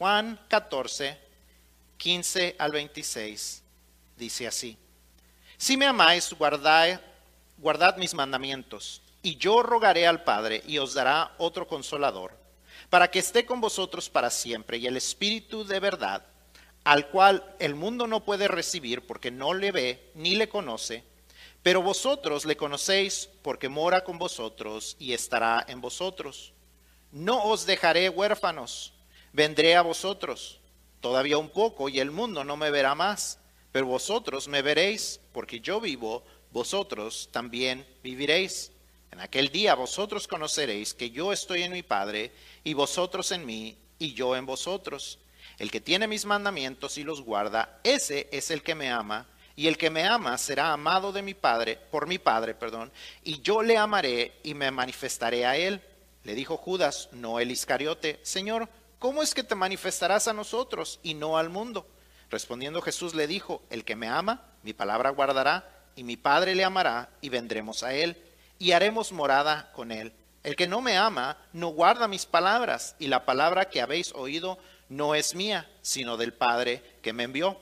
Juan 14, 15 al 26 dice así. Si me amáis, guardad, guardad mis mandamientos, y yo rogaré al Padre y os dará otro consolador, para que esté con vosotros para siempre, y el Espíritu de verdad, al cual el mundo no puede recibir porque no le ve ni le conoce, pero vosotros le conocéis porque mora con vosotros y estará en vosotros. No os dejaré huérfanos, vendré a vosotros. Todavía un poco y el mundo no me verá más, pero vosotros me veréis, porque yo vivo, vosotros también viviréis. En aquel día vosotros conoceréis que yo estoy en mi Padre, y vosotros en mí, y yo en vosotros. El que tiene mis mandamientos y los guarda, ese es el que me ama, y el que me ama será amado de mi Padre, por mi Padre, perdón, y yo le amaré y me manifestaré a él. Le dijo Judas, no el Iscariote, Señor, ¿cómo es que te manifestarás a nosotros y no al mundo? Respondiendo Jesús le dijo, el que me ama, mi palabra guardará, y mi Padre le amará, y vendremos a él, y haremos morada con él. El que no me ama, no guarda mis palabras, y la palabra que habéis oído no es mía, sino del Padre que me envió.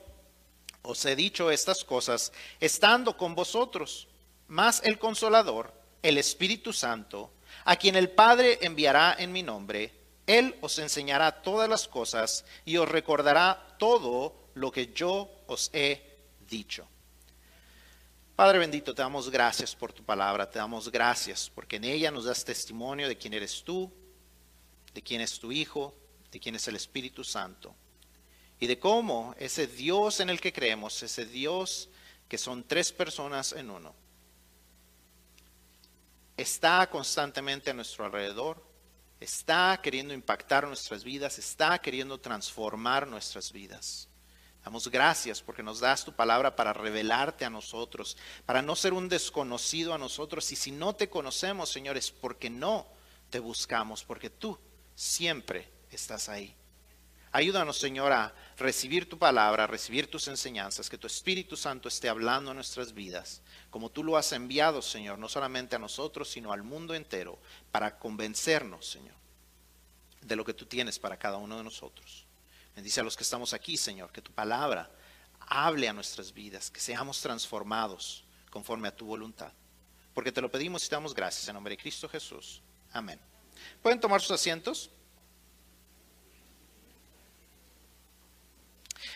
Os he dicho estas cosas estando con vosotros, mas el consolador, el Espíritu Santo, a quien el Padre enviará en mi nombre, él os enseñará todas las cosas y os recordará todo lo que yo os he dicho. Padre bendito, te damos gracias por tu palabra, te damos gracias porque en ella nos das testimonio de quién eres tú, de quién es tu Hijo, de quién es el Espíritu Santo y de cómo ese Dios en el que creemos, ese Dios que son tres personas en uno, está constantemente a nuestro alrededor, está queriendo impactar nuestras vidas, está queriendo transformar nuestras vidas. Damos gracias porque nos das tu palabra para revelarte a nosotros, para no ser un desconocido a nosotros. Y si no te conocemos, Señor, es porque no te buscamos, porque tú siempre estás ahí. Ayúdanos, Señor, a recibir tu palabra, recibir tus enseñanzas, que tu Espíritu Santo esté hablando en nuestras vidas, como tú lo has enviado, Señor, no solamente a nosotros, sino al mundo entero, para convencernos, Señor, de lo que tú tienes para cada uno de nosotros. Bendice a los que estamos aquí, Señor, que tu palabra hable a nuestras vidas, que seamos transformados conforme a tu voluntad. Porque te lo pedimos y te damos gracias en nombre de Cristo Jesús. Amén. ¿Pueden tomar sus asientos?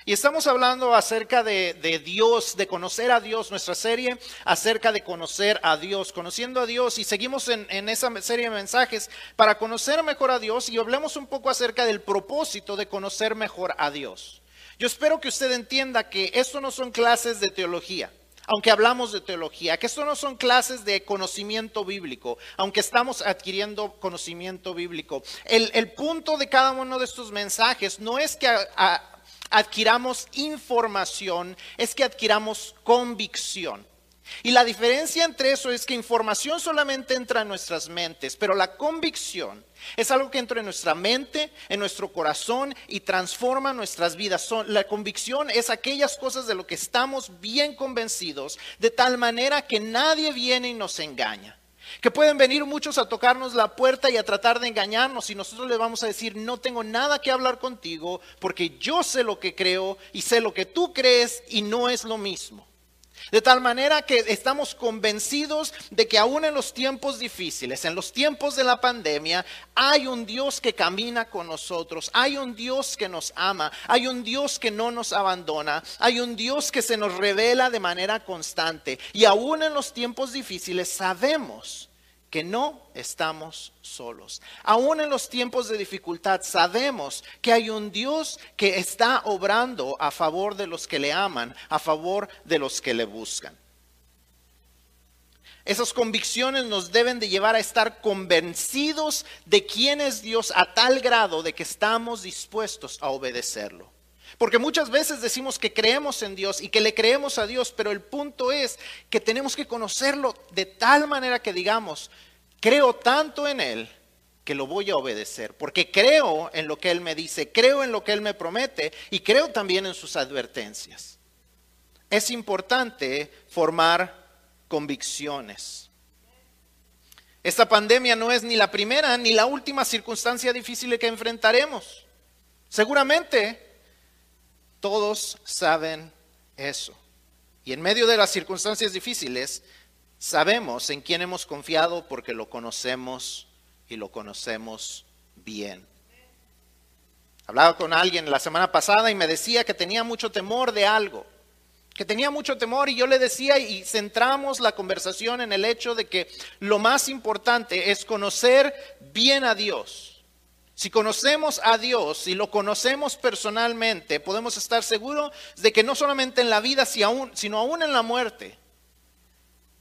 Y estamos hablando acerca de, Dios, de conocer a Dios, nuestra serie acerca de conocer a Dios, conociendo a Dios. Y seguimos en, esa serie de mensajes para conocer mejor a Dios y hablemos un poco acerca del propósito de conocer mejor a Dios. Yo espero que usted entienda que esto no son clases de teología aunque hablamos de teología, que esto no son clases de conocimiento bíblico, aunque estamos adquiriendo conocimiento bíblico. El, punto de cada uno de estos mensajes no es que adquiramos información, es que adquiramos convicción. Y la diferencia entre eso es que información solamente entra en nuestras mentes, pero la convicción es algo que entra en nuestra mente, en nuestro corazón y transforma nuestras vidas. La convicción es aquellas cosas de lo que estamos bien convencidos, de tal manera que nadie viene y nos engaña. Que pueden venir muchos a tocarnos la puerta y a tratar de engañarnos y nosotros les vamos a decir, no tengo nada que hablar contigo porque yo sé lo que creo y sé lo que tú crees y no es lo mismo. De tal manera que estamos convencidos de que aún en los tiempos difíciles, en los tiempos de la pandemia, hay un Dios que camina con nosotros, hay un Dios que nos ama, hay un Dios que no nos abandona, hay un Dios que se nos revela de manera constante. Y aún en los tiempos difíciles sabemos que no estamos solos. Aún en los tiempos de dificultad sabemos que hay un Dios que está obrando a favor de los que le aman, a favor de los que le buscan. Esas convicciones nos deben de llevar a estar convencidos de quién es Dios a tal grado de que estamos dispuestos a obedecerlo. Porque muchas veces decimos que creemos en Dios y que le creemos a Dios, pero el punto es que tenemos que conocerlo de tal manera que digamos, creo tanto en Él que lo voy a obedecer, porque creo en lo que Él me dice, creo en lo que Él me promete y creo también en sus advertencias. Es importante formar convicciones. Esta pandemia no es ni la primera ni la última circunstancia difícil que enfrentaremos. Seguramente todos saben eso. Y en medio de las circunstancias difíciles, sabemos en quién hemos confiado porque lo conocemos y lo conocemos bien. Hablaba con alguien la semana pasada y me decía que tenía mucho temor de algo, que tenía mucho temor y yo le decía y centramos la conversación en el hecho de que lo más importante es conocer bien a Dios si conocemos a Dios, y lo conocemos personalmente, podemos estar seguros de que no solamente en la vida, sino aún en la muerte,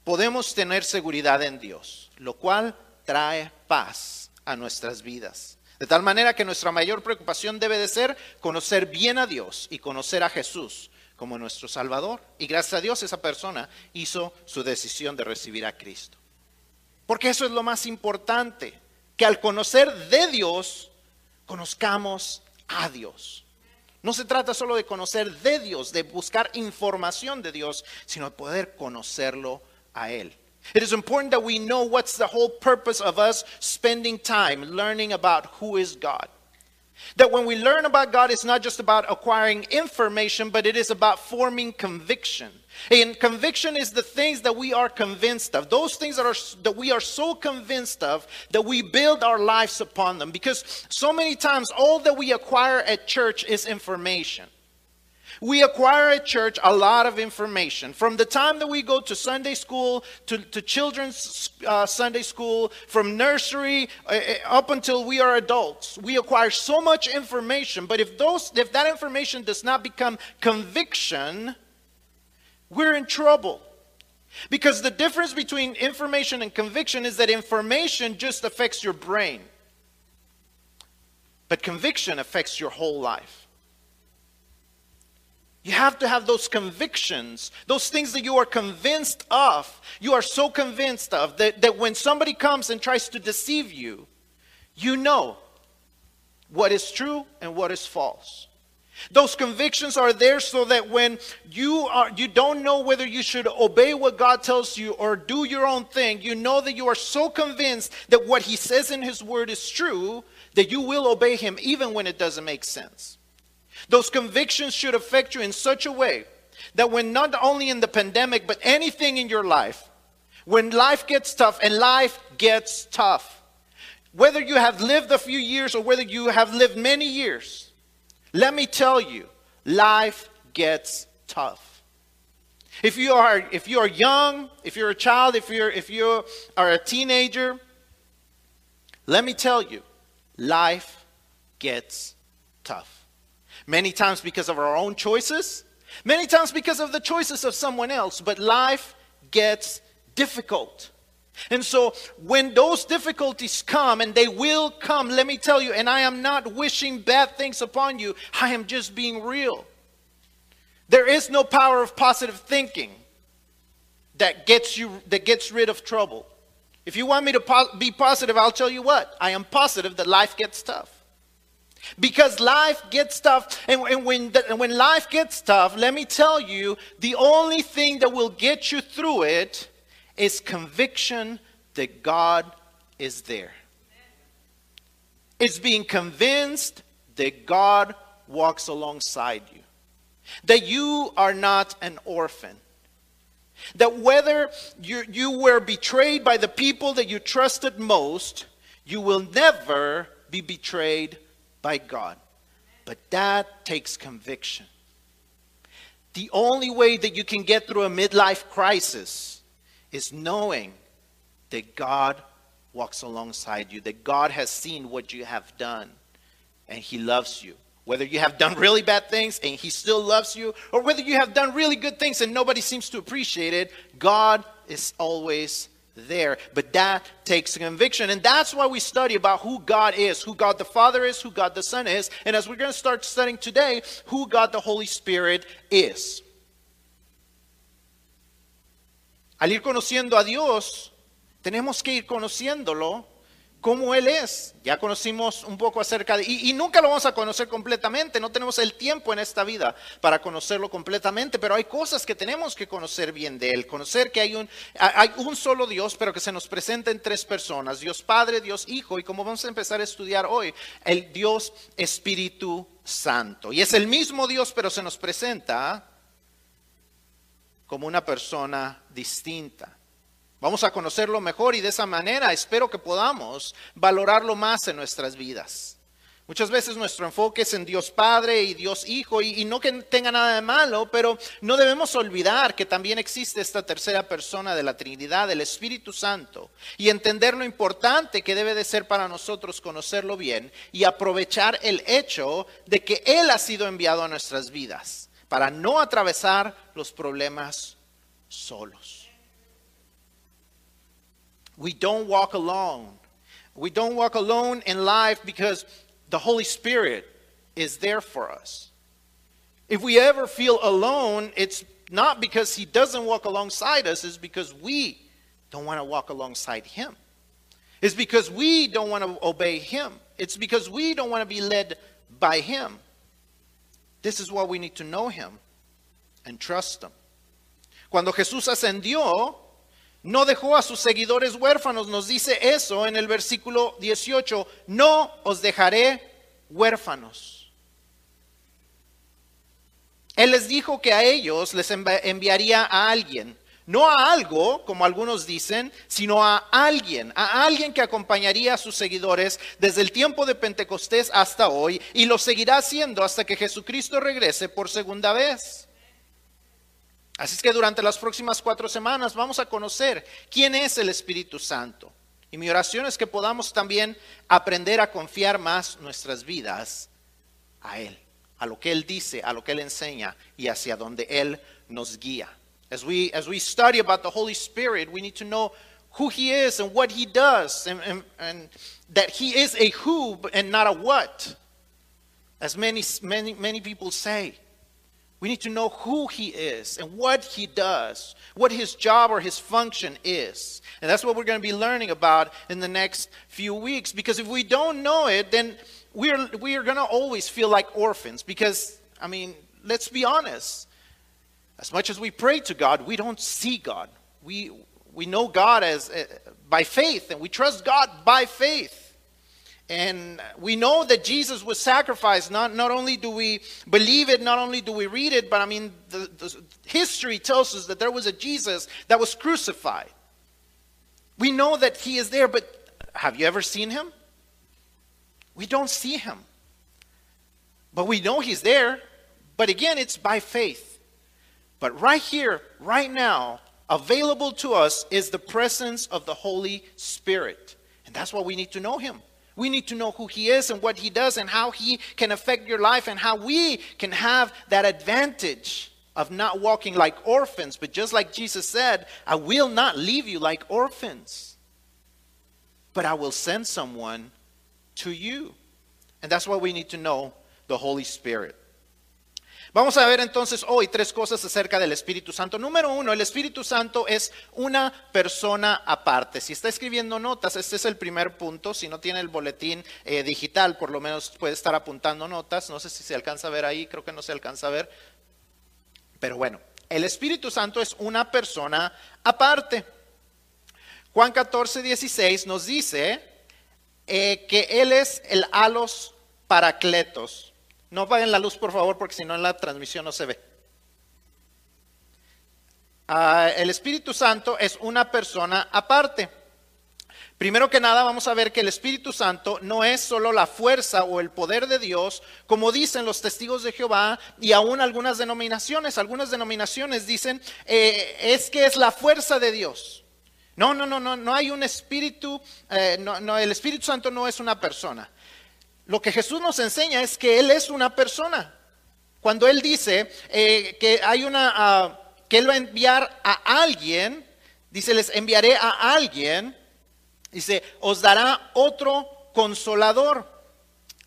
podemos tener seguridad en Dios, lo cual trae paz a nuestras vidas. De tal manera que nuestra mayor preocupación debe de ser conocer bien a Dios y conocer a Jesús como nuestro Salvador. Y gracias a Dios esa persona hizo su decisión de recibir a Cristo. Porque eso es lo más importante que al conocer de Dios, conozcamos a Dios. No se trata solo de conocer de Dios, de buscar información de Dios, sino de poder conocerlo a Él. It is important that we know what's the whole purpose of us spending time learning about who is God. That when we learn about God, it's not just about acquiring information, but it is about forming conviction. And conviction is the things that we are convinced of. Those things that are that we are so convinced of that we build our lives upon them. Because so many times all that we acquire at church is information. We acquire at church a lot of information. From the time that we go to Sunday school, to, to children's uh, Sunday school, from nursery uh, uh, up until we are adults, we acquire so much information. But if, those, if that information does not become conviction, we're in trouble. Because the difference between information and conviction is that information just affects your brain, but conviction affects your whole life. You have to have those convictions, those things that you are convinced of. You are so convinced of that, that when somebody comes and tries to deceive you, you know what is true and what is false. Those convictions are there so that when you are you don't know whether you should obey what God tells you or do your own thing, you know that you are so convinced that what he says in his word is true that you will obey him even when it doesn't make sense. Those convictions should affect you in such a way that when not only in the pandemic but anything in your life, when life gets tough and life gets tough, whether you have lived a few years or whether you have lived many years, let me tell you, life gets tough. If you are if you are young, if you're a child, if you're if you are a teenager, let me tell you, life gets tough. Many times because of our own choices, many times because of the choices of someone else, but life gets difficult. And so when those difficulties come, and they will come, let me tell you, and I am not wishing bad things upon you, I am just being real. There is no power of positive thinking that gets you that gets rid of trouble. If you want me to po- be positive, I'll tell you what. I am positive that life gets tough. Because life gets tough, and, and when, the, and when life gets tough, let me tell you, the only thing that will get you through it is conviction that God is there. It's being convinced that God walks alongside you, that you are not an orphan. That whether you, you were betrayed by the people that you trusted most, you will never be betrayed by God. But that takes conviction. The only way that you can get through a midlife crisis is knowing that God walks alongside you, that God has seen what you have done and He loves you. Whether you have done really bad things and He still loves you, or whether you have done really good things and nobody seems to appreciate it, God is always there. But that takes conviction. And that's why we study about who God is, who God the Father is, who God the Son is. And as we're going to start studying today, who God the Holy Spirit is. Al ir conociendo a Dios, tenemos que ir conociéndolo cómo Él es. Ya conocimos un poco acerca de... Y, y, nunca lo vamos a conocer completamente, no tenemos el tiempo en esta vida para conocerlo completamente, pero hay cosas que tenemos que conocer bien de Él. Conocer que hay un, hay un solo Dios, pero que se nos presenta en tres personas, Dios Padre, Dios Hijo, y como vamos a empezar a estudiar hoy, el Dios Espíritu Santo. Y es el mismo Dios, pero se nos presenta como una persona distinta. Vamos a conocerlo mejor y de esa manera espero que podamos valorarlo más en nuestras vidas. Muchas veces nuestro enfoque es en Dios Padre y Dios Hijo y, no que tenga nada de malo, pero no debemos olvidar que también existe esta tercera persona de la Trinidad, el Espíritu Santo, y entender lo importante que debe de ser para nosotros conocerlo bien y aprovechar el hecho de que Él ha sido enviado a nuestras vidas para no atravesar los problemas solos. We don't walk alone. We don't walk alone in life because the Holy Spirit is there for us. If we ever feel alone, it's not because He doesn't walk alongside us, it's because we don't want to walk alongside Him. It's because we don't want to obey Him. It's because we don't want to be led by Him. This is why we need to know Him and trust Him. Cuando Jesús ascendió, no dejó a sus seguidores huérfanos, nos dice eso en el versículo 18, no os dejaré huérfanos. Él les dijo que a ellos les enviaría a alguien, no a algo, como algunos dicen, sino a alguien, a alguien que acompañaría a sus seguidores desde el tiempo de Pentecostés hasta hoy y lo seguirá haciendo hasta que Jesucristo regrese por segunda vez. Así es que durante las próximas cuatro semanas vamos a conocer quién es el Espíritu Santo. Y mi oración es que podamos también aprender a confiar más nuestras vidas a Él, a lo que Él dice, a lo que Él enseña y hacia donde Él nos guía. As we, as we study about the Holy Spirit, we need to know who He is and what He does, and, and, and that He is a who and not a what, as many, many, many people say. We need to know who he is and what he does, what his job or his function is. And that's what we're going to be learning about in the next few weeks. Because if we don't know it, then we're, we are going to always feel like orphans. Because, I mean, let's be honest. As much as we pray to God, we don't see God. We, we know God as, uh, by faith, and we trust God by faith. And we know that Jesus was sacrificed. Not, not only do we believe it, not only do we read it, but I mean, the, the history tells us that there was a Jesus that was crucified. We know that he is there, but have you ever seen him? We don't see him. But we know he's there. But again, it's by faith. But right here, right now, available to us is the presence of the Holy Spirit. And that's why we need to know him. We need to know who He is and what He does and how He can affect your life and how we can have that advantage of not walking like orphans. But just like Jesus said, I will not leave you like orphans, but I will send someone to you. And that's why we need to know the Holy Spirit. Vamos a ver entonces hoy tres cosas acerca del Espíritu Santo. Número uno, el Espíritu Santo es una persona aparte. Si está escribiendo notas, este es el primer punto. Si no tiene el boletín eh, digital, por lo menos puede estar apuntando notas. No sé si se alcanza a ver ahí, creo que no se alcanza a ver. Pero bueno, el Espíritu Santo es una persona aparte. Juan 14, 16 nos dice eh, que Él es el alos paracletos. No apaguen la luz, por favor, porque si no en la transmisión no se ve. Ah, el Espíritu Santo es una persona aparte. Primero que nada vamos a ver que el Espíritu Santo no es solo la fuerza o el poder de Dios, como dicen los testigos de Jehová y aún algunas denominaciones. Algunas denominaciones dicen eh, es que es la fuerza de Dios. No, no, no, no, no hay un Espíritu, eh, no, el Espíritu Santo no es una persona. Lo que Jesús nos enseña es que Él es una persona. Cuando Él dice eh, que hay una, ah, que Él va a enviar a alguien, dice, les enviaré a alguien, dice, os dará otro consolador.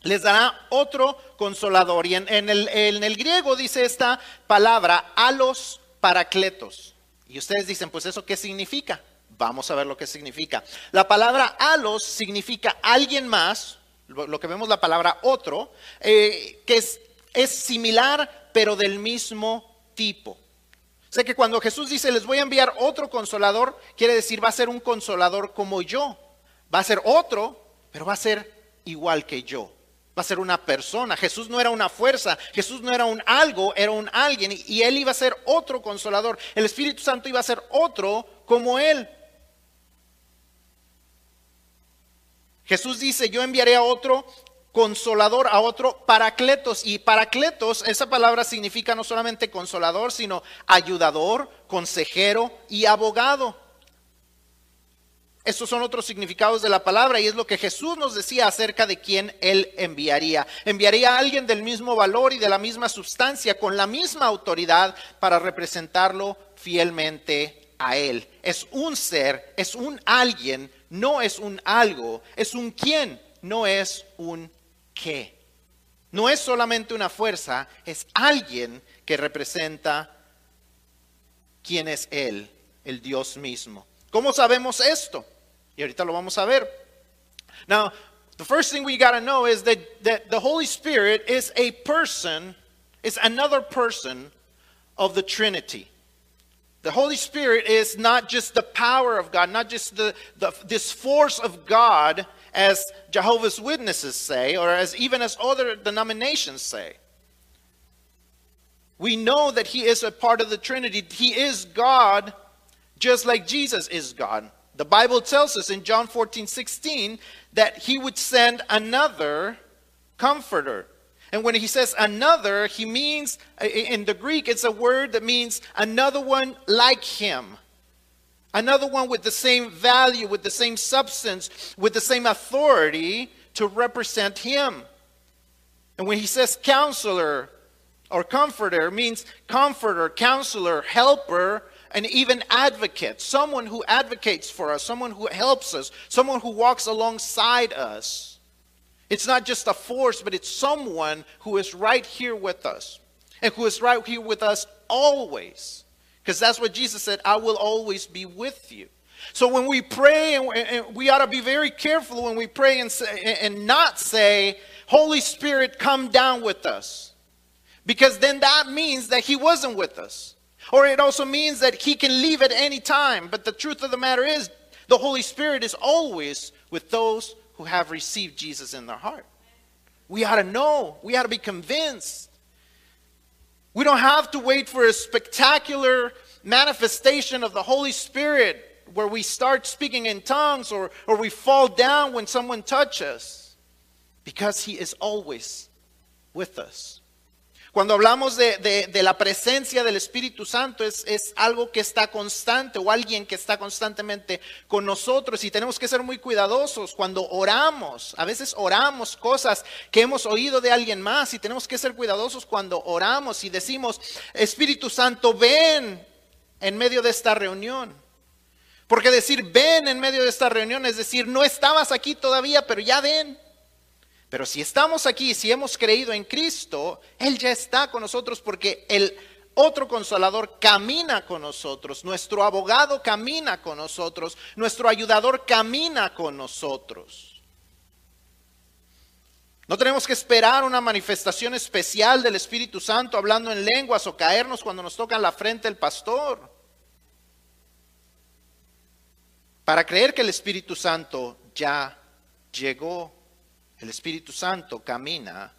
Les dará otro consolador. Y en, el, en el griego dice esta palabra, a los paracletos. Y ustedes dicen, pues eso qué significa? Vamos a ver lo que significa. La palabra alos significa alguien más, lo que vemos la palabra otro, eh, que es, es similar pero del mismo tipo. Sé que cuando Jesús dice, les voy a enviar otro consolador, quiere decir, va a ser un consolador como yo. Va a ser otro, pero va a ser igual que yo. Va a ser una persona. Jesús no era una fuerza, Jesús no era un algo, era un alguien. Y él iba a ser otro consolador. El Espíritu Santo iba a ser otro como él. Jesús dice, yo enviaré a otro consolador a otro paracletos. Y paracletos, esa palabra significa no solamente consolador, sino ayudador, consejero y abogado. Estos son otros significados de la palabra y es lo que Jesús nos decía acerca de quién Él enviaría. Enviaría a alguien del mismo valor y de la misma sustancia, con la misma autoridad para representarlo fielmente a Él. Es un ser, es un alguien, no es un algo, es un quién, no es un qué. No es solamente una fuerza, es alguien que representa quién es Él, el Dios mismo. ¿Cómo sabemos esto? Y ahorita lo vamos a ver. Now, the first thing we got to know is that, that the Holy Spirit is a person, is another person of the Trinity. The Holy Spirit is not just the power of God, not just the, the, this force of God as Jehovah's Witnesses say, or as even as other denominations say. We know that He is a part of the Trinity. He is God, just like Jesus is God. The Bible tells us in John 14, 16 that He would send another comforter. And when he says another, he means, in the Greek, it's a word that means another one like him. Another one with the same value, with the same substance, with the same authority to represent him. And when he says counselor or comforter, means comforter, counselor, helper, and even advocate. Someone who advocates for us, someone who helps us, someone who walks alongside us. It's not just a force, but it's someone who is right here with us and who is right here with us always. Because that's what Jesus said, I will always be with you. So when we pray, and we ought to be very careful when we pray and, say, and not say, Holy Spirit, come down with us. Because then that means that He wasn't with us. Or it also means that He can leave at any time. But the truth of the matter is, the Holy Spirit is always with those who have received Jesus in their heart. We ought to know, we ought to be convinced we don't have to wait for a spectacular manifestation of the Holy Spirit where we start speaking in tongues or, or we fall down when someone touches us because He is always with us. Cuando hablamos de, la presencia del Espíritu Santo es, es, algo que está constante o alguien que está constantemente con nosotros y tenemos que ser muy cuidadosos cuando oramos. A veces oramos cosas que hemos oído de alguien más y tenemos que ser cuidadosos cuando oramos y decimos, Espíritu Santo, ven en medio de esta reunión. Porque decir ven en medio de esta reunión es decir, no estabas aquí todavía, pero ya ven. Pero si estamos aquí, si hemos creído en Cristo, Él ya está con nosotros porque el otro consolador camina con nosotros, nuestro abogado camina con nosotros, nuestro ayudador camina con nosotros. No tenemos que esperar una manifestación especial del Espíritu Santo hablando en lenguas o caernos cuando nos toca en la frente el pastor. Para creer que el Espíritu Santo ya llegó. El Espíritu Santo camina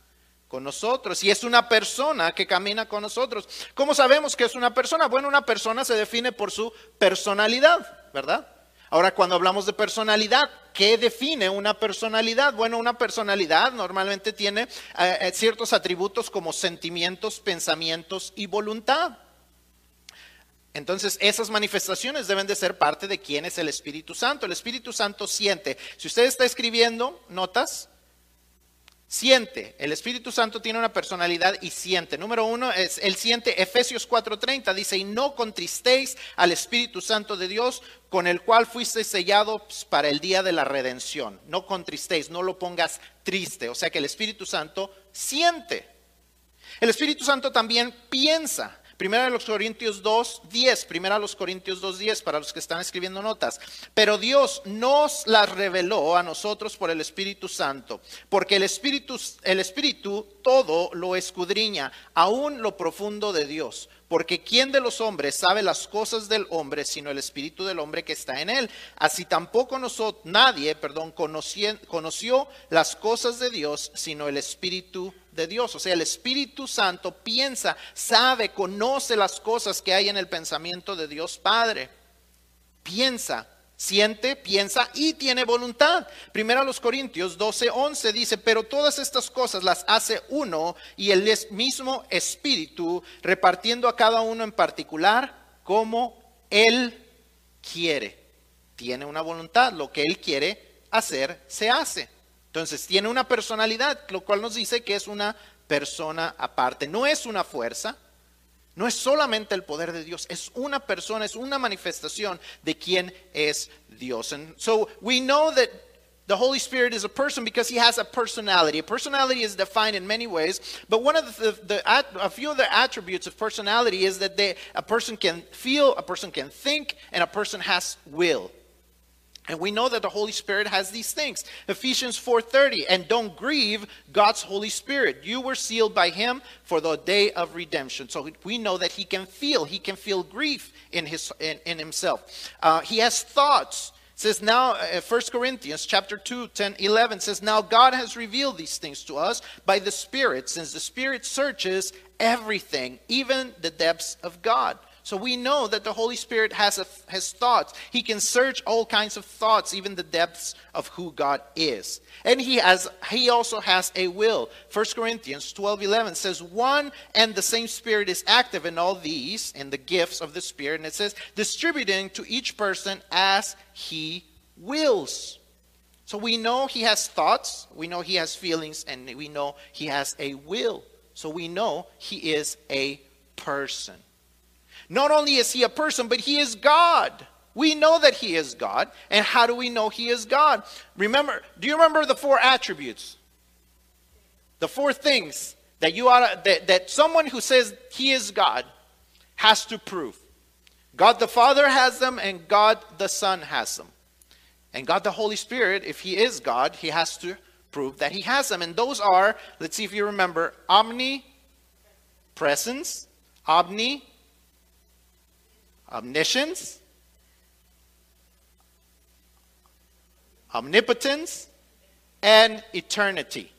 con nosotros y es una persona que camina con nosotros. ¿Cómo sabemos que es una persona? Bueno, una persona se define por su personalidad, ¿verdad? Ahora, cuando hablamos de personalidad, ¿qué define una personalidad? Bueno, una personalidad normalmente tiene eh, eh, ciertos atributos como sentimientos, pensamientos y voluntad. Entonces, esas manifestaciones deben de ser parte de quién es el Espíritu Santo. El Espíritu Santo siente. Si usted está escribiendo notas, Siente, el Espíritu Santo tiene una personalidad y siente. Número uno es, él siente, Efesios 4:30 dice, y no contristéis al Espíritu Santo de Dios, con el cual fuisteis sellados para el día de la redención. No contristéis, no lo pongas triste. O sea que el Espíritu Santo siente. El Espíritu Santo también piensa. Primera de los Corintios 2, 10. Primera de los Corintios 2, 10 para los que están escribiendo notas. Pero Dios nos las reveló a nosotros por el Espíritu Santo, porque el Espíritu, el Espíritu todo lo escudriña, aún lo profundo de Dios. Porque ¿quién de los hombres sabe las cosas del hombre sino el espíritu del hombre que está en él? Así tampoco nosotros, nadie, perdón, conoció, conoció las cosas de Dios sino el espíritu de Dios. O sea, el Espíritu Santo piensa, sabe, conoce las cosas que hay en el pensamiento de Dios Padre. Piensa siente, piensa y tiene voluntad. Primero a los Corintios 12, 11 dice, pero todas estas cosas las hace uno y el mismo Espíritu, repartiendo a cada uno en particular como Él quiere. Tiene una voluntad, lo que Él quiere hacer, se hace. Entonces tiene una personalidad, lo cual nos dice que es una persona aparte. No es una fuerza, no es solamente el poder de Dios, es una persona, es una manifestación de quién es Dios. And so we know that the Holy Spirit is a person because he has a personality. A personality is defined in many ways, but one of the, the, the a few of the attributes of personality is that they, a person can feel, a person can think, and a person has will. And we know that the Holy Spirit has these things. Ephesians 4:30, and don't grieve God's Holy Spirit. You were sealed by him for the day of redemption. So we know that he can feel, he can feel grief in his in, in himself. Uh, he has thoughts. It says now uh, 1 Corinthians chapter 2 10 11 says now God has revealed these things to us by the spirit since the spirit searches everything even the depths of God so we know that the Holy Spirit has, a, has thoughts. He can search all kinds of thoughts, even the depths of who God is. And he, has, he also has a will. 1 Corinthians 12 11 says, One and the same Spirit is active in all these, in the gifts of the Spirit. And it says, distributing to each person as he wills. So we know he has thoughts, we know he has feelings, and we know he has a will. So we know he is a person. Not only is he a person, but he is God. We know that he is God. And how do we know he is God? Remember, do you remember the four attributes? The four things that you ought that, that someone who says he is God has to prove. God the Father has them and God the Son has them. And God the Holy Spirit, if he is God, he has to prove that he has them. And those are, let's see if you remember, omnipresence, omni omniscience, omnipotence, and eternity.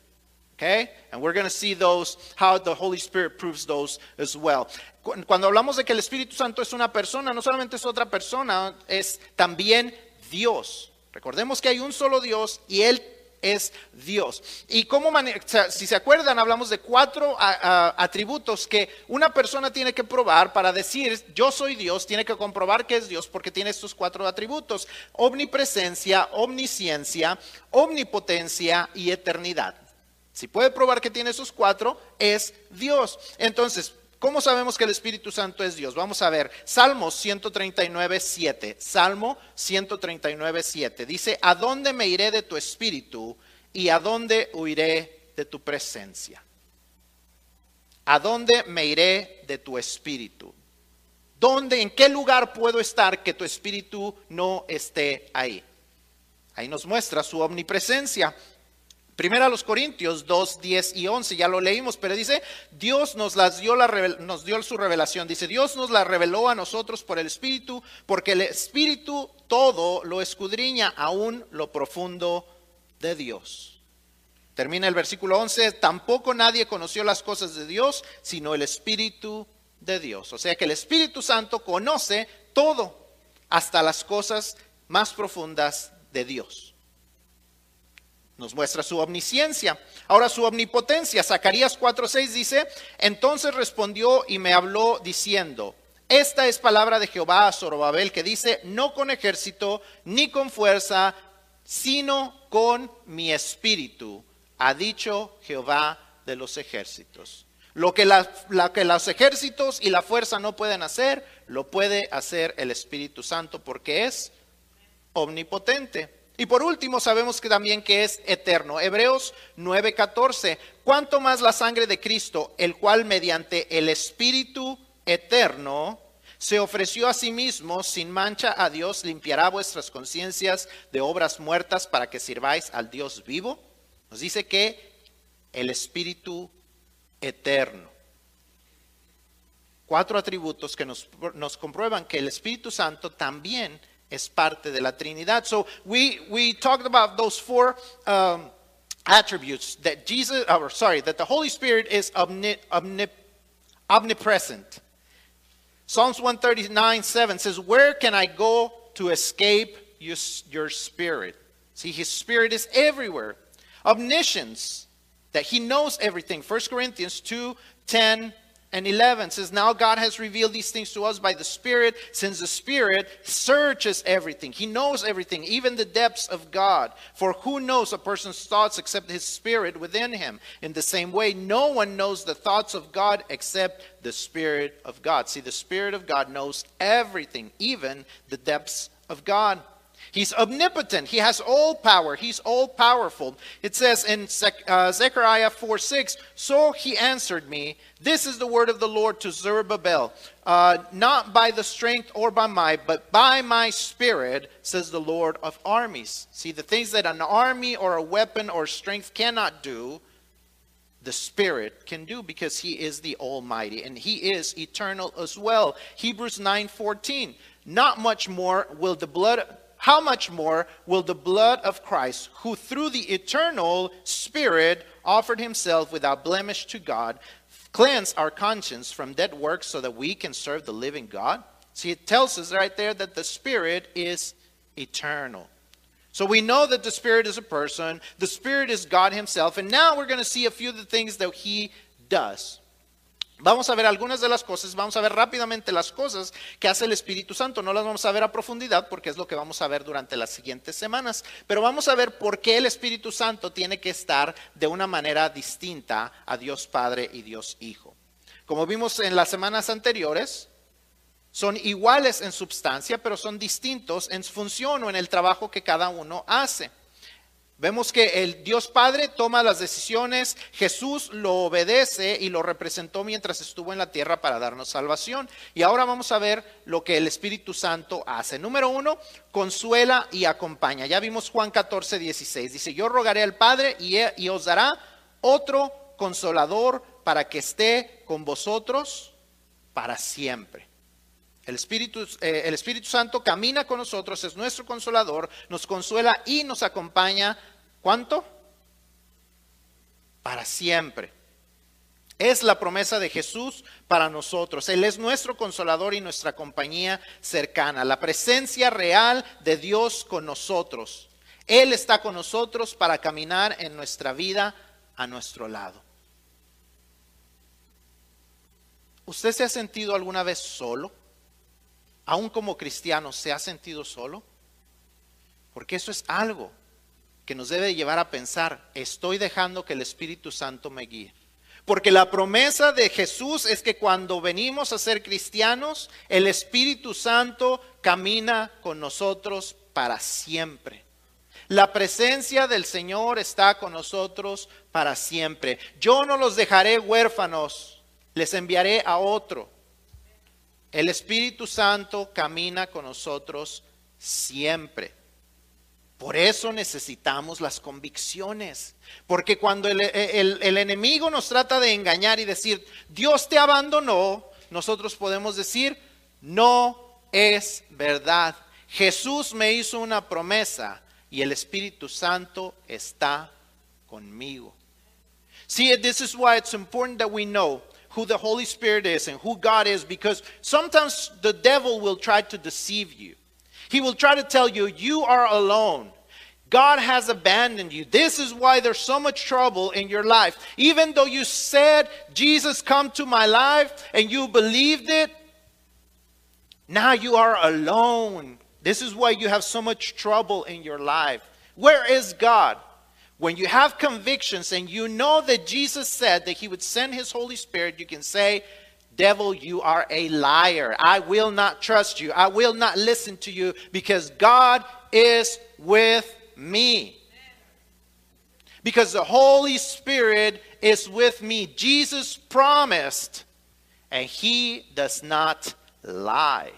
Okay? And we're going to see those, how the Holy Spirit proves those as well. Cuando hablamos de que el Espíritu Santo es una persona, no solamente es otra persona, es también Dios. Recordemos que hay un solo Dios y Él es Dios. Y cómo, si se acuerdan, hablamos de cuatro atributos que una persona tiene que probar para decir yo soy Dios, tiene que comprobar que es Dios porque tiene estos cuatro atributos: omnipresencia, omnisciencia, omnipotencia y eternidad. Si puede probar que tiene esos cuatro, es Dios. Entonces, ¿Cómo sabemos que el Espíritu Santo es Dios? Vamos a ver, Salmo 139, 7. Salmo 139, 7. Dice, ¿a dónde me iré de tu Espíritu y a dónde huiré de tu presencia? ¿A dónde me iré de tu Espíritu? ¿Dónde, en qué lugar puedo estar que tu Espíritu no esté ahí? Ahí nos muestra su omnipresencia. Primera a los Corintios 2, 10 y 11, ya lo leímos, pero dice, Dios nos, las dio la, nos dio su revelación. Dice, Dios nos la reveló a nosotros por el Espíritu, porque el Espíritu todo lo escudriña aún lo profundo de Dios. Termina el versículo 11, tampoco nadie conoció las cosas de Dios, sino el Espíritu de Dios. O sea que el Espíritu Santo conoce todo, hasta las cosas más profundas de Dios. Nos muestra su omnisciencia. Ahora su omnipotencia. Zacarías 4:6 dice, entonces respondió y me habló diciendo, esta es palabra de Jehová a Zorobabel que dice, no con ejército ni con fuerza, sino con mi espíritu, ha dicho Jehová de los ejércitos. Lo que, la, que los ejércitos y la fuerza no pueden hacer, lo puede hacer el Espíritu Santo porque es omnipotente. Y por último, sabemos que también que es eterno. Hebreos 9:14. Cuanto más la sangre de Cristo, el cual mediante el Espíritu eterno, se ofreció a sí mismo sin mancha a Dios, limpiará vuestras conciencias de obras muertas para que sirváis al Dios vivo. Nos dice que el Espíritu eterno. Cuatro atributos que nos, nos comprueban que el Espíritu Santo también es parte de la Trinidad. So we, we talked about those four um, attributes that Jesus, or sorry, that the Holy Spirit is omni, omnip, omnipresent. Psalms 139 7 says, Where can I go to escape your, your spirit? See, his spirit is everywhere. Omniscience, that he knows everything. 1 Corinthians 2 10 and 11 says, Now God has revealed these things to us by the Spirit, since the Spirit searches everything. He knows everything, even the depths of God. For who knows a person's thoughts except his Spirit within him? In the same way, no one knows the thoughts of God except the Spirit of God. See, the Spirit of God knows everything, even the depths of God. He's omnipotent. He has all power. He's all powerful. It says in uh, Zechariah 4 6, So he answered me, This is the word of the Lord to Zerubbabel, uh, not by the strength or by might, but by my spirit, says the Lord of armies. See, the things that an army or a weapon or strength cannot do, the spirit can do because he is the almighty and he is eternal as well hebrews 9:14 not much more will the blood how much more will the blood of Christ, who through the eternal Spirit offered himself without blemish to God, cleanse our conscience from dead works so that we can serve the living God? See, it tells us right there that the Spirit is eternal. So we know that the Spirit is a person, the Spirit is God Himself, and now we're going to see a few of the things that He does. Vamos a ver algunas de las cosas, vamos a ver rápidamente las cosas que hace el Espíritu Santo. No las vamos a ver a profundidad porque es lo que vamos a ver durante las siguientes semanas, pero vamos a ver por qué el Espíritu Santo tiene que estar de una manera distinta a Dios Padre y Dios Hijo. Como vimos en las semanas anteriores, son iguales en substancia, pero son distintos en función o en el trabajo que cada uno hace. Vemos que el Dios Padre toma las decisiones, Jesús lo obedece y lo representó mientras estuvo en la tierra para darnos salvación. Y ahora vamos a ver lo que el Espíritu Santo hace. Número uno, consuela y acompaña. Ya vimos Juan 14, 16. Dice, yo rogaré al Padre y, y os dará otro consolador para que esté con vosotros para siempre. El Espíritu, eh, el Espíritu Santo camina con nosotros, es nuestro consolador, nos consuela y nos acompaña. ¿Cuánto? Para siempre. Es la promesa de Jesús para nosotros. Él es nuestro consolador y nuestra compañía cercana. La presencia real de Dios con nosotros. Él está con nosotros para caminar en nuestra vida a nuestro lado. ¿Usted se ha sentido alguna vez solo? Aún como cristiano, se ha sentido solo? Porque eso es algo que nos debe llevar a pensar, estoy dejando que el Espíritu Santo me guíe. Porque la promesa de Jesús es que cuando venimos a ser cristianos, el Espíritu Santo camina con nosotros para siempre. La presencia del Señor está con nosotros para siempre. Yo no los dejaré huérfanos, les enviaré a otro. El Espíritu Santo camina con nosotros siempre. Por eso necesitamos las convicciones. Porque cuando el, enemigo nos trata de engañar y decir, Dios te abandonó, nosotros podemos decir, no es verdad. Jesús me hizo una promesa y el Espíritu Santo está conmigo. See, this is why it's important that we know who the Holy Spirit is and who God is because sometimes the devil will try to deceive you. He will try to tell you, you are alone. God has abandoned you. This is why there's so much trouble in your life. Even though you said, Jesus, come to my life, and you believed it, now you are alone. This is why you have so much trouble in your life. Where is God? When you have convictions and you know that Jesus said that he would send his Holy Spirit, you can say, Devil, you are a liar. I will not trust you. I will not listen to you because God is with me. Because the Holy Spirit is with me. Jesus promised, and he does not lie.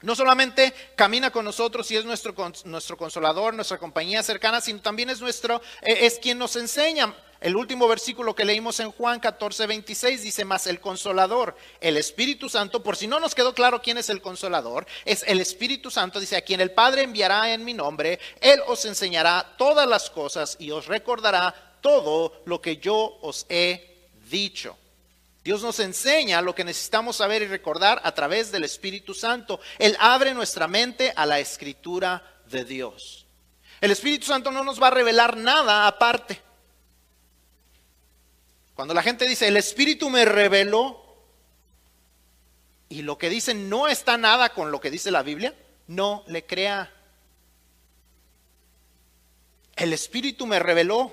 No solamente camina con nosotros y es nuestro, nuestro consolador, nuestra compañía cercana, sino también es nuestro, eh, es quien nos enseña. El último versículo que leímos en Juan 14, 26 dice más el consolador, el Espíritu Santo, por si no nos quedó claro quién es el consolador, es el Espíritu Santo, dice a quien el Padre enviará en mi nombre, Él os enseñará todas las cosas y os recordará todo lo que yo os he dicho. Dios nos enseña lo que necesitamos saber y recordar a través del Espíritu Santo. Él abre nuestra mente a la escritura de Dios. El Espíritu Santo no nos va a revelar nada aparte. Cuando la gente dice, el Espíritu me reveló, y lo que dice no está nada con lo que dice la Biblia, no le crea. El Espíritu me reveló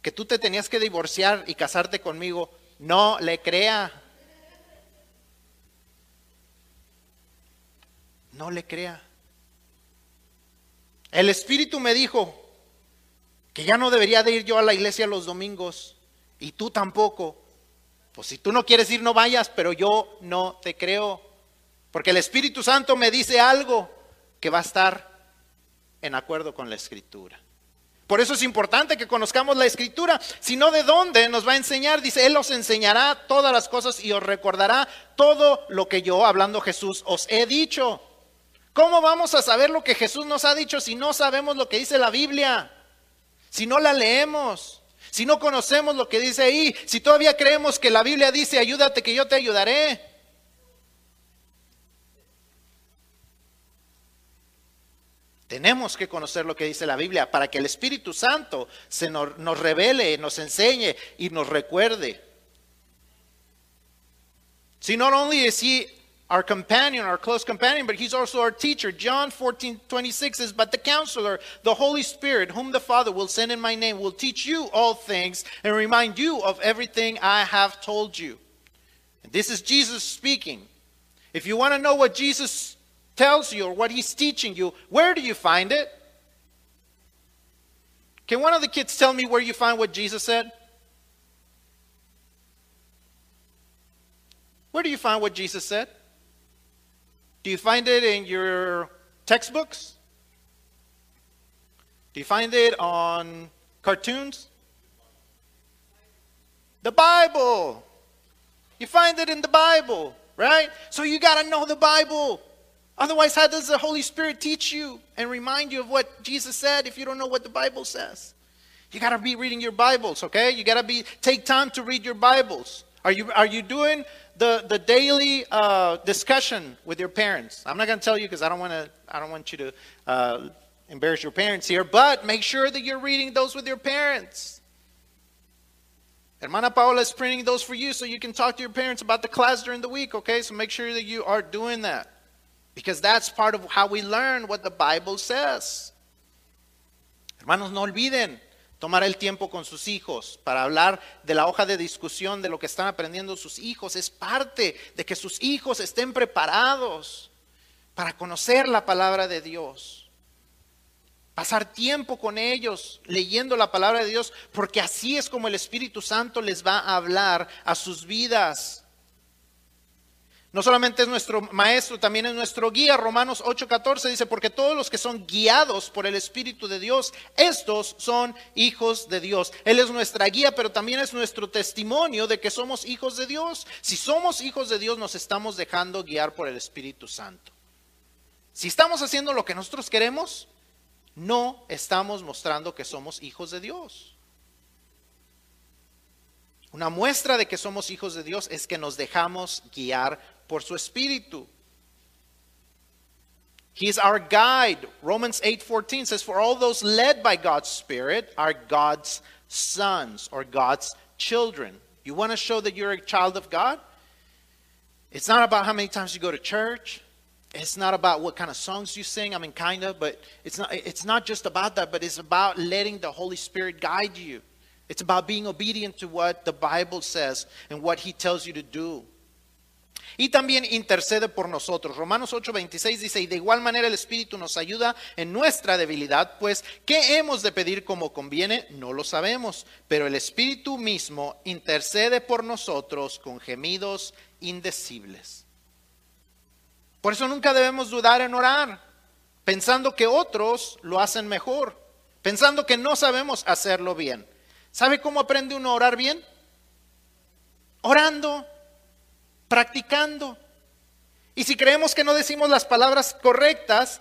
que tú te tenías que divorciar y casarte conmigo no le crea. No le crea. El Espíritu me dijo que ya no debería de ir yo a la iglesia los domingos y tú tampoco. Pues si tú no quieres ir, no vayas, pero yo no te creo. Porque el Espíritu Santo me dice algo que va a estar en acuerdo con la Escritura. Por eso es importante que conozcamos la escritura, sino de dónde nos va a enseñar. Dice, Él os enseñará todas las cosas y os recordará todo lo que yo, hablando Jesús, os he dicho. ¿Cómo vamos a saber lo que Jesús nos ha dicho si no sabemos lo que dice la Biblia? Si no la leemos, si no conocemos lo que dice ahí, si todavía creemos que la Biblia dice, ayúdate que yo te ayudaré. Tenemos que conocer lo que dice la Biblia para que el Espíritu Santo se nos, nos revele, nos enseñe y nos recuerde. See, not only is he our companion, our close companion, but he's also our teacher. John 14, 26 says, But the counselor, the Holy Spirit, whom the Father will send in my name, will teach you all things and remind you of everything I have told you. And this is Jesus speaking. If you want to know what Jesus tells you or what he's teaching you, where do you find it? Can one of the kids tell me where you find what Jesus said? Where do you find what Jesus said? Do you find it in your textbooks? Do you find it on cartoons? The Bible. You find it in the Bible, right? So you got to know the Bible. Otherwise, how does the Holy Spirit teach you and remind you of what Jesus said if you don't know what the Bible says? You got to be reading your Bibles, okay? You got to be take time to read your Bibles. Are you are you doing the the daily uh, discussion with your parents? I'm not going to tell you because I don't want to I don't want you to uh, embarrass your parents here, but make sure that you're reading those with your parents. Hermana Paola is printing those for you so you can talk to your parents about the class during the week, okay? So make sure that you are doing that. Because that's part of how we learn what the Bible says. Hermanos, no olviden tomar el tiempo con sus hijos para hablar de la hoja de discusión de lo que están aprendiendo sus hijos. Es parte de que sus hijos estén preparados para conocer la palabra de Dios. Pasar tiempo con ellos leyendo la palabra de Dios, porque así es como el Espíritu Santo les va a hablar a sus vidas. No solamente es nuestro maestro, también es nuestro guía. Romanos 8:14 dice, porque todos los que son guiados por el Espíritu de Dios, estos son hijos de Dios. Él es nuestra guía, pero también es nuestro testimonio de que somos hijos de Dios. Si somos hijos de Dios, nos estamos dejando guiar por el Espíritu Santo. Si estamos haciendo lo que nosotros queremos, no estamos mostrando que somos hijos de Dios. Una muestra de que somos hijos de Dios es que nos dejamos guiar por su espíritu. He is our guide. Romans 8:14 says for all those led by God's spirit are God's sons or God's children. You want to show that you're a child of God? It's not about how many times you go to church. It's not about what kind of songs you sing. I mean kind of, but it's not it's not just about that, but it's about letting the Holy Spirit guide you. It's about being obedient to what the Bible says and what he tells you to do. Y también intercede por nosotros. Romanos 8:26 dice, y de igual manera el Espíritu nos ayuda en nuestra debilidad, pues ¿qué hemos de pedir como conviene? No lo sabemos, pero el Espíritu mismo intercede por nosotros con gemidos indecibles. Por eso nunca debemos dudar en orar, pensando que otros lo hacen mejor, pensando que no sabemos hacerlo bien. ¿Sabe cómo aprende uno a orar bien? Orando practicando. Y si creemos que no decimos las palabras correctas,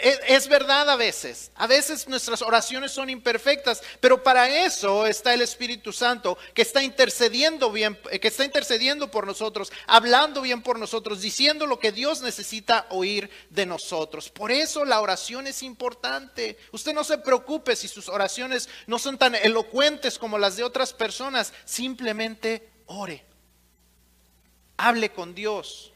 es verdad a veces. A veces nuestras oraciones son imperfectas, pero para eso está el Espíritu Santo que está intercediendo bien, que está intercediendo por nosotros, hablando bien por nosotros, diciendo lo que Dios necesita oír de nosotros. Por eso la oración es importante. Usted no se preocupe si sus oraciones no son tan elocuentes como las de otras personas, simplemente ore. Hable con Dios.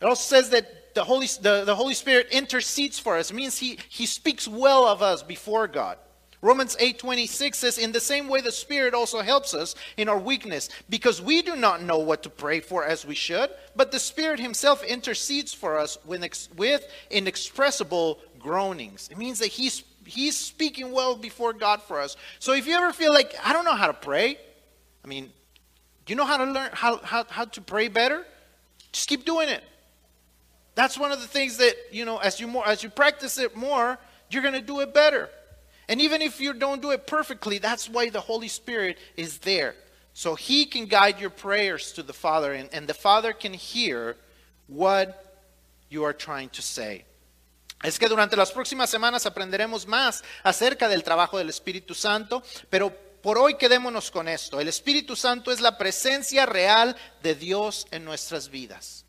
It also says that the Holy, the, the Holy Spirit intercedes for us. It means he, he speaks well of us before God. Romans 8:26 says in the same way the spirit also helps us in our weakness because we do not know what to pray for as we should but the spirit himself intercedes for us with, inexpressible groanings it means that he's he's speaking well before God for us so if you ever feel like I don't know how to pray I mean you know how to learn how, how, how to pray better? Just keep doing it. That's one of the things that, you know, as you more as you practice it more, you're gonna do it better. And even if you don't do it perfectly, that's why the Holy Spirit is there. So he can guide your prayers to the Father, and, and the Father can hear what you are trying to say. Es que durante las próximas semanas aprenderemos más acerca del trabajo del Espíritu Santo, pero por hoy quedémonos con esto. El Espíritu Santo es la presencia real de Dios en nuestras vidas.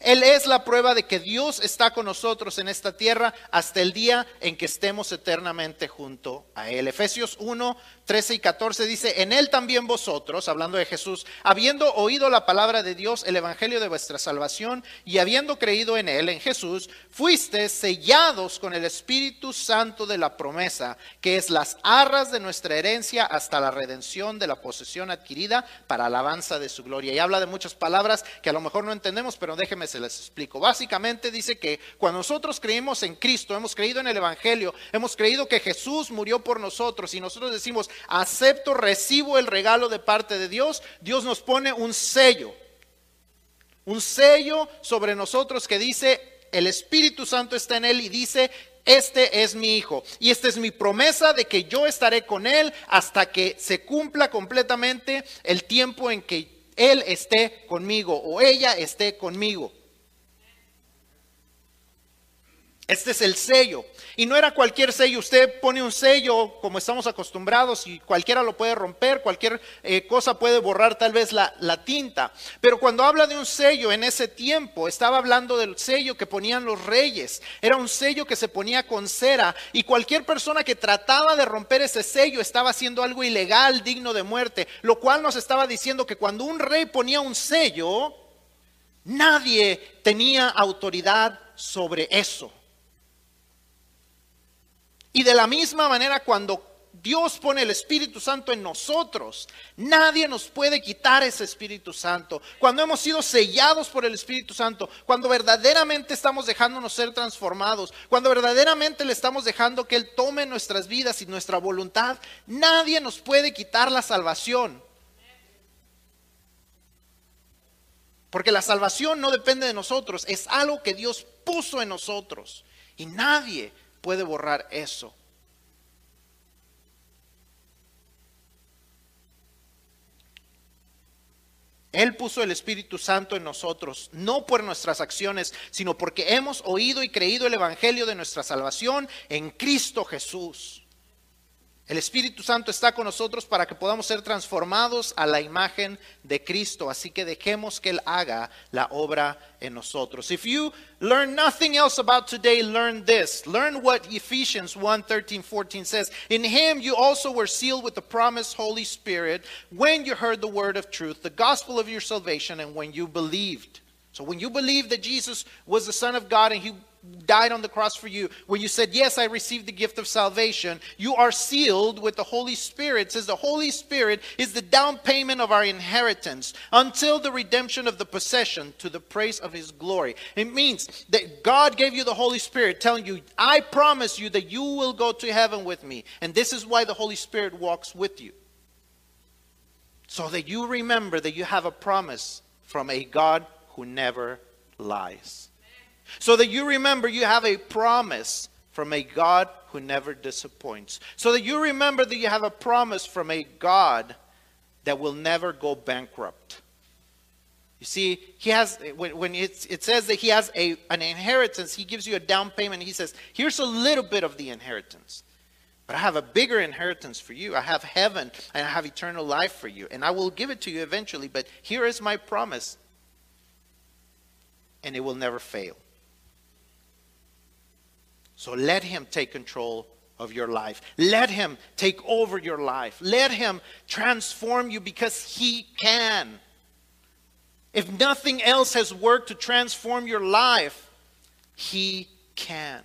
Él es la prueba de que Dios está con nosotros en esta tierra hasta el día en que estemos eternamente junto a Él. Efesios 1, 13 y 14 dice, en Él también vosotros, hablando de Jesús, habiendo oído la palabra de Dios, el Evangelio de vuestra salvación, y habiendo creído en Él, en Jesús, fuisteis sellados con el Espíritu Santo de la promesa, que es las arras de nuestra herencia hasta la redención de la posesión adquirida para alabanza de su gloria. Y habla de muchas palabras que a lo mejor no entendemos, pero déjenme se les explico. Básicamente dice que cuando nosotros creímos en Cristo, hemos creído en el Evangelio, hemos creído que Jesús murió por nosotros y nosotros decimos, acepto, recibo el regalo de parte de Dios, Dios nos pone un sello, un sello sobre nosotros que dice, el Espíritu Santo está en él y dice, este es mi hijo y esta es mi promesa de que yo estaré con él hasta que se cumpla completamente el tiempo en que él esté conmigo o ella esté conmigo. Este es el sello. Y no era cualquier sello. Usted pone un sello como estamos acostumbrados y cualquiera lo puede romper, cualquier eh, cosa puede borrar tal vez la, la tinta. Pero cuando habla de un sello en ese tiempo, estaba hablando del sello que ponían los reyes. Era un sello que se ponía con cera y cualquier persona que trataba de romper ese sello estaba haciendo algo ilegal, digno de muerte. Lo cual nos estaba diciendo que cuando un rey ponía un sello, nadie tenía autoridad sobre eso. Y de la misma manera cuando Dios pone el Espíritu Santo en nosotros, nadie nos puede quitar ese Espíritu Santo. Cuando hemos sido sellados por el Espíritu Santo, cuando verdaderamente estamos dejándonos ser transformados, cuando verdaderamente le estamos dejando que Él tome nuestras vidas y nuestra voluntad, nadie nos puede quitar la salvación. Porque la salvación no depende de nosotros, es algo que Dios puso en nosotros. Y nadie puede borrar eso. Él puso el Espíritu Santo en nosotros, no por nuestras acciones, sino porque hemos oído y creído el Evangelio de nuestra salvación en Cristo Jesús. El Espíritu Santo está con nosotros para que podamos ser transformados a la imagen de Cristo. Así que dejemos que Él haga la obra en nosotros. If you learn nothing else about today, learn this. Learn what Ephesians 1 13, 14 says. In Him you also were sealed with the promised Holy Spirit when you heard the word of truth, the gospel of your salvation, and when you believed. So when you believed that Jesus was the Son of God and He died on the cross for you, when you said, Yes, I received the gift of salvation, you are sealed with the Holy Spirit. It says the Holy Spirit is the down payment of our inheritance until the redemption of the possession to the praise of his glory. It means that God gave you the Holy Spirit, telling you, I promise you that you will go to heaven with me. And this is why the Holy Spirit walks with you. So that you remember that you have a promise from a God who never lies. So that you remember you have a promise from a God who never disappoints. So that you remember that you have a promise from a God that will never go bankrupt. You see, he has when, it says that he has a, an inheritance, he gives you a down payment. He says, "Here's a little bit of the inheritance, but I have a bigger inheritance for you. I have heaven and I have eternal life for you, and I will give it to you eventually. But here is my promise and it will never fail. So let Him take control of your life. Let Him take over your life. Let Him transform you because He can. If nothing else has worked to transform your life, He can.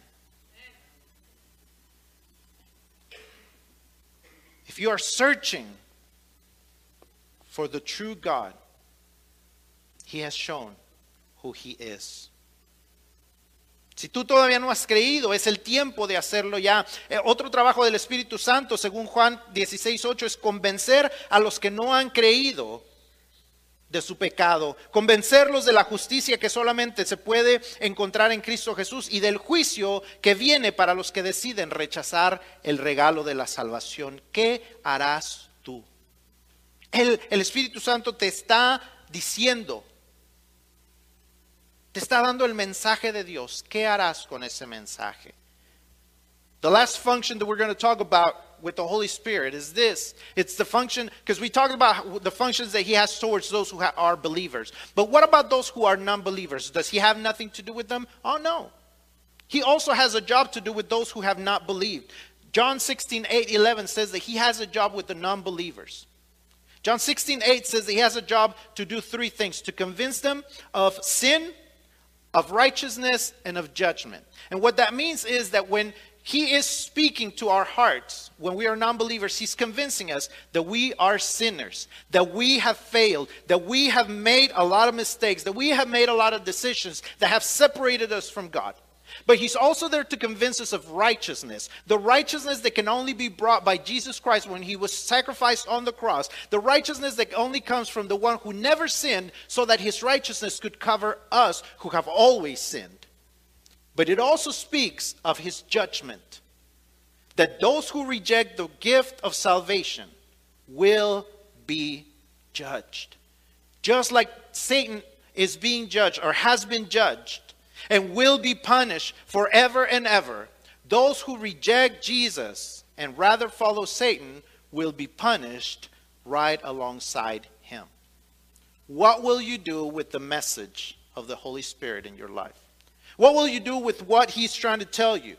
If you are searching for the true God, He has shown who he is. Si tú todavía no has creído, es el tiempo de hacerlo ya. Eh, otro trabajo del Espíritu Santo, según Juan 16:8, es convencer a los que no han creído de su pecado, convencerlos de la justicia que solamente se puede encontrar en Cristo Jesús y del juicio que viene para los que deciden rechazar el regalo de la salvación. ¿Qué harás tú? El, el Espíritu Santo te está diciendo, te está dando el mensaje de Dios. ¿Qué harás con ese mensaje? The last function that we're going to talk about with the Holy Spirit is this. It's the function, because we talked about the functions that He has towards those who are believers. But what about those who are non believers? Does He have nothing to do with them? Oh, no. He also has a job to do with those who have not believed. John 16, 8, 11 says that He has a job with the non believers. John 16, 8 says that He has a job to do three things to convince them of sin of righteousness and of judgment. And what that means is that when he is speaking to our hearts, when we are non believers, he's convincing us that we are sinners, that we have failed, that we have made a lot of mistakes, that we have made a lot of decisions that have separated us from God. But he's also there to convince us of righteousness. The righteousness that can only be brought by Jesus Christ when he was sacrificed on the cross. The righteousness that only comes from the one who never sinned so that his righteousness could cover us who have always sinned. But it also speaks of his judgment. That those who reject the gift of salvation will be judged. Just like Satan is being judged or has been judged and will be punished forever and ever. Those who reject Jesus and rather follow Satan will be punished right alongside him. What will you do with the message of the Holy Spirit in your life? What will you do with what he's trying to tell you?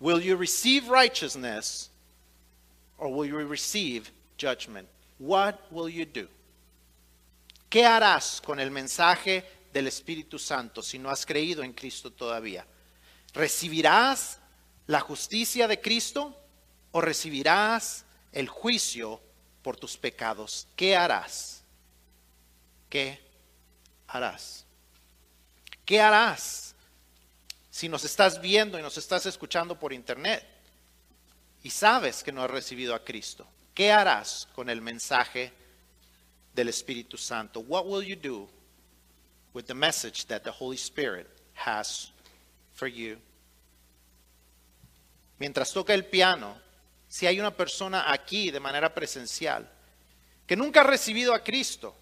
Will you receive righteousness or will you receive judgment? What will you do? ¿Qué harás con el mensaje del Espíritu Santo si no has creído en Cristo todavía? ¿Recibirás la justicia de Cristo o recibirás el juicio por tus pecados? ¿Qué harás? ¿Qué harás? ¿Qué harás si nos estás viendo y nos estás escuchando por internet y sabes que no has recibido a Cristo? ¿Qué harás con el mensaje del Espíritu Santo? What will you do with the message that the Holy Spirit has for you. Mientras toca el piano, si hay una persona aquí de manera presencial que nunca ha recibido a Cristo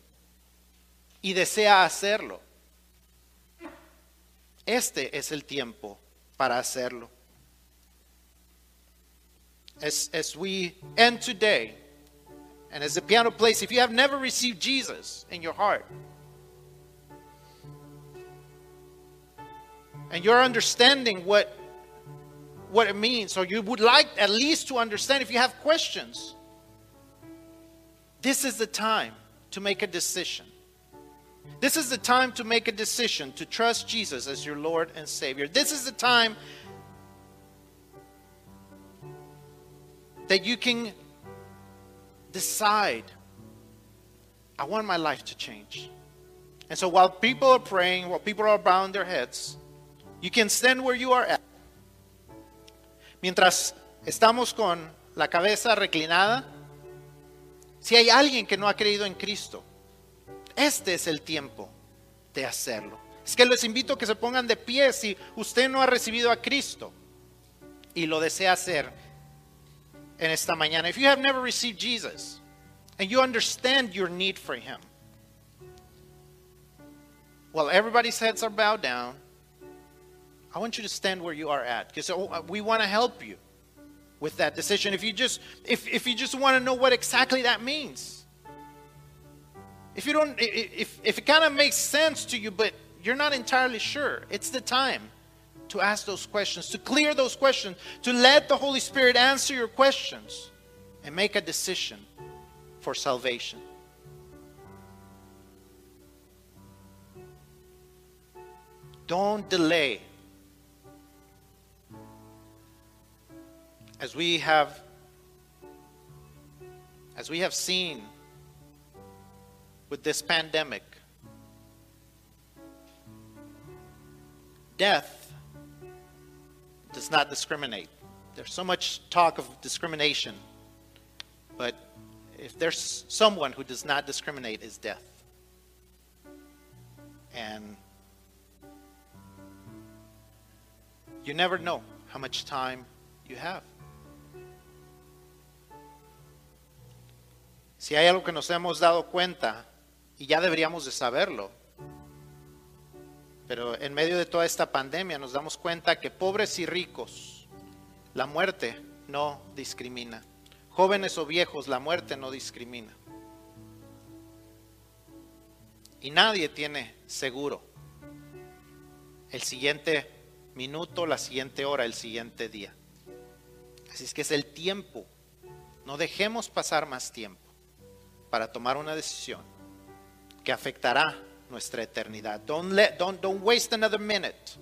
y desea hacerlo, este es el tiempo para hacerlo. As, as we end today, and as the piano plays, if you have never received Jesus in your heart, and you're understanding what what it means or you would like at least to understand if you have questions this is the time to make a decision This is the time to make a decision to trust Jesus as your Lord and Savior. This is the time that you can decide, I want my life to change. And so while people are praying, while people are bowing their heads, you can stand where you are at. Mientras estamos con la cabeza reclinada, si hay alguien que no ha creído en Cristo, este es el tiempo de hacerlo. Es que les invito a que se pongan de pie si usted no ha recibido a Cristo y lo desea hacer en esta mañana. If you have never received Jesus and you understand your need for Him, while everybody's heads are bowed down, I want you to stand where you are at because oh, uh, we want to help you with that decision. If you just if, if you just want to know what exactly that means, if you don't if if it kind of makes sense to you, but you're not entirely sure, it's the time to ask those questions, to clear those questions, to let the Holy Spirit answer your questions, and make a decision for salvation. Don't delay. As we have as we have seen with this pandemic, death does not discriminate. There's so much talk of discrimination, but if there's someone who does not discriminate, is death. And you never know how much time you have. Si hay algo que nos hemos dado cuenta, y ya deberíamos de saberlo, pero en medio de toda esta pandemia nos damos cuenta que pobres y ricos, la muerte no discrimina. Jóvenes o viejos, la muerte no discrimina. Y nadie tiene seguro el siguiente minuto, la siguiente hora, el siguiente día. Así es que es el tiempo. No dejemos pasar más tiempo para tomar una decisión que afectará nuestra eternidad. Don't, let, don't, don't waste another minute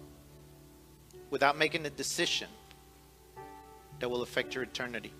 without making a decision that will affect your eternity.